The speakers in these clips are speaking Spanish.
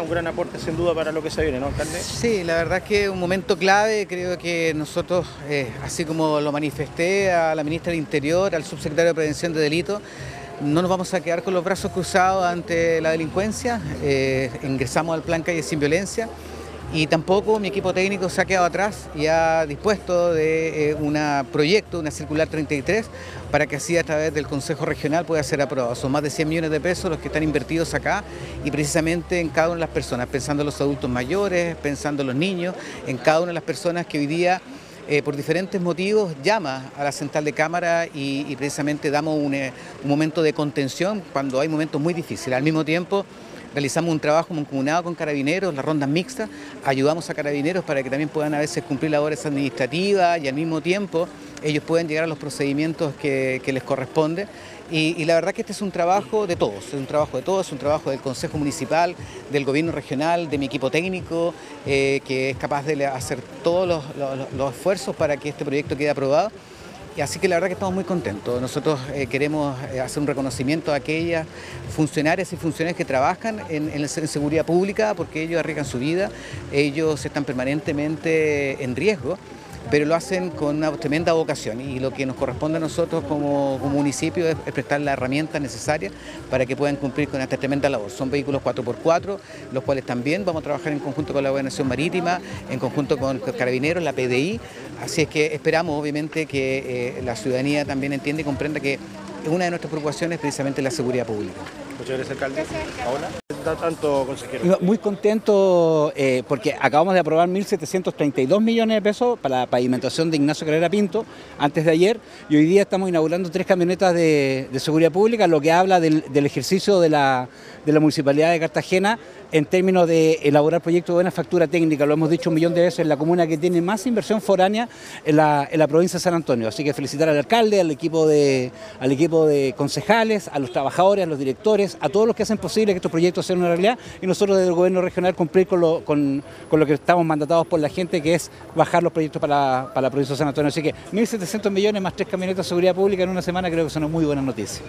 Un gran aporte sin duda para lo que se viene, ¿no, alcalde? Sí, la verdad es que un momento clave, creo que nosotros, eh, así como lo manifesté a la ministra del Interior, al subsecretario de Prevención de Delitos, no nos vamos a quedar con los brazos cruzados ante la delincuencia, eh, ingresamos al plan Calle Sin Violencia y tampoco mi equipo técnico se ha quedado atrás y ha dispuesto de eh, un proyecto, una circular 33, para que así a través del Consejo Regional pueda ser aprobado. Son más de 100 millones de pesos los que están invertidos acá y precisamente en cada una de las personas, pensando en los adultos mayores, pensando en los niños, en cada una de las personas que hoy día eh, por diferentes motivos llama a la central de cámara y, precisamente damos eh, un, momento de contención cuando hay momentos muy difíciles. Al mismo tiempo realizamos un trabajo mancomunado con carabineros, las rondas mixtas, ayudamos a carabineros para que también puedan a veces cumplir labores administrativas y al mismo tiempo ellos pueden llegar a los procedimientos que, les corresponde. Y, la verdad que este es un trabajo de todos, es un trabajo de todos, es un trabajo del Consejo Municipal, del Gobierno Regional, de mi equipo técnico, eh, que es capaz de hacer todos los esfuerzos para que este proyecto quede aprobado así que la verdad que estamos muy contentos. Nosotros eh, queremos eh, hacer un reconocimiento a aquellas funcionarias y funcionarios que trabajan en, en, seguridad pública porque ellos arriesgan su vida, ellos están permanentemente en riesgo pero lo hacen con una tremenda vocación y lo que nos corresponde a nosotros como, municipio es, prestar la herramienta necesaria para que puedan cumplir con esta tremenda labor. Son vehículos 4x4, los cuales también vamos a trabajar en conjunto con la Gobernación Marítima, en conjunto con Carabineros, la PDI, así es que esperamos obviamente que eh, la ciudadanía también entienda y comprenda que una de nuestras preocupaciones es precisamente la seguridad pública. Muchas gracias, alcalde. Muy contento eh, porque acabamos de aprobar 1.732 millones de pesos para la pavimentación de Ignacio Carrera Pinto antes de ayer y hoy día estamos inaugurando tres camionetas de, seguridad pública, lo que habla del, ejercicio de la, de la Municipalidad de Cartagena en términos de elaborar proyectos de buena factura técnica. Lo hemos dicho un millón de veces, la comuna que tiene más inversión foránea en la, en la provincia de San Antonio. Así que felicitar al alcalde, al equipo, de, al equipo de concejales, a los trabajadores, a los directores, a todos los que hacen posible que estos proyectos una realidad y nosotros desde el gobierno regional cumplir con lo, con, lo que estamos mandatados por la gente, que es bajar los proyectos para, para la provincia de San Antonio. Así que 1.700 millones más tres camionetas de seguridad pública en una semana creo que son muy buenas noticias.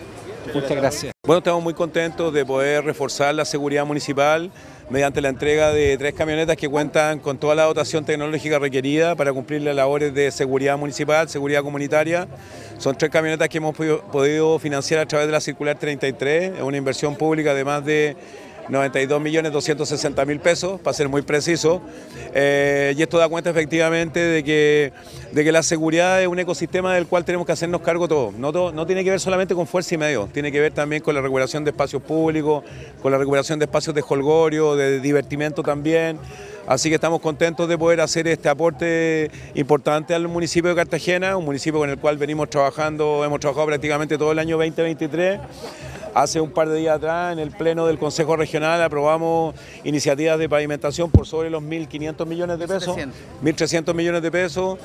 Muchas gracias. Bueno, estamos muy contentos de poder reforzar la seguridad municipal mediante la entrega de tres camionetas que cuentan con toda la dotación tecnológica requerida para cumplir las labores de seguridad municipal, seguridad comunitaria. Son tres camionetas que hemos podido financiar a través de la Circular 33, es una inversión pública de más de 92 millones 260 mil pesos, para ser muy preciso. Eh, y esto da cuenta efectivamente de que, de que la seguridad es un ecosistema del cual tenemos que hacernos cargo todos. No, no tiene que ver solamente con fuerza y medio, tiene que ver también con la recuperación de espacios públicos, con la recuperación de espacios de holgorio, de divertimento también. Así que estamos contentos de poder hacer este aporte importante al municipio de Cartagena, un municipio con el cual venimos trabajando, hemos trabajado prácticamente todo el año 2023. Hace un par de días atrás, en el pleno del Consejo Regional, aprobamos iniciativas de pavimentación por sobre los 1.500 millones de pesos, 1.300 millones de pesos.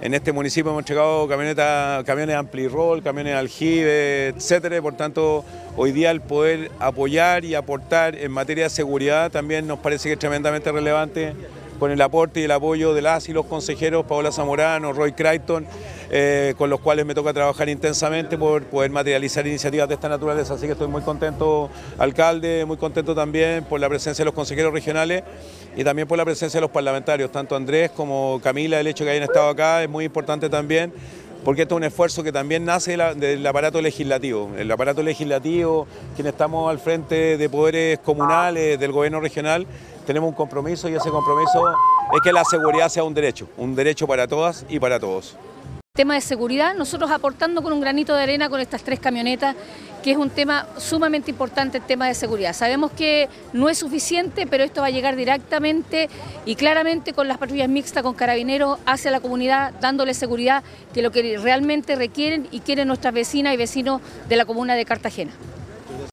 En este municipio hemos entregado camionetas, camiones ampli-roll, camiones aljibe, etcétera. Por tanto, hoy día el poder apoyar y aportar en materia de seguridad también nos parece que es tremendamente relevante con el aporte y el apoyo de las y los consejeros Paola Zamorano, Roy Crichton, eh, con los cuales me toca trabajar intensamente por poder materializar iniciativas de esta naturaleza. Así que estoy muy contento, alcalde, muy contento también por la presencia de los consejeros regionales y también por la presencia de los parlamentarios, tanto Andrés como Camila, el hecho que hayan estado acá es muy importante también porque esto es un esfuerzo que también nace del aparato legislativo. El aparato legislativo, quienes estamos al frente de poderes comunales, del gobierno regional, tenemos un compromiso y ese compromiso es que la seguridad sea un derecho, un derecho para todas y para todos. Tema de seguridad, nosotros aportando con un granito de arena con estas tres camionetas, que es un tema sumamente importante el tema de seguridad. Sabemos que no es suficiente, pero esto va a llegar directamente y claramente con las patrullas mixtas, con carabineros, hacia la comunidad, dándole seguridad que lo que realmente requieren y quieren nuestras vecinas y vecinos de la comuna de Cartagena.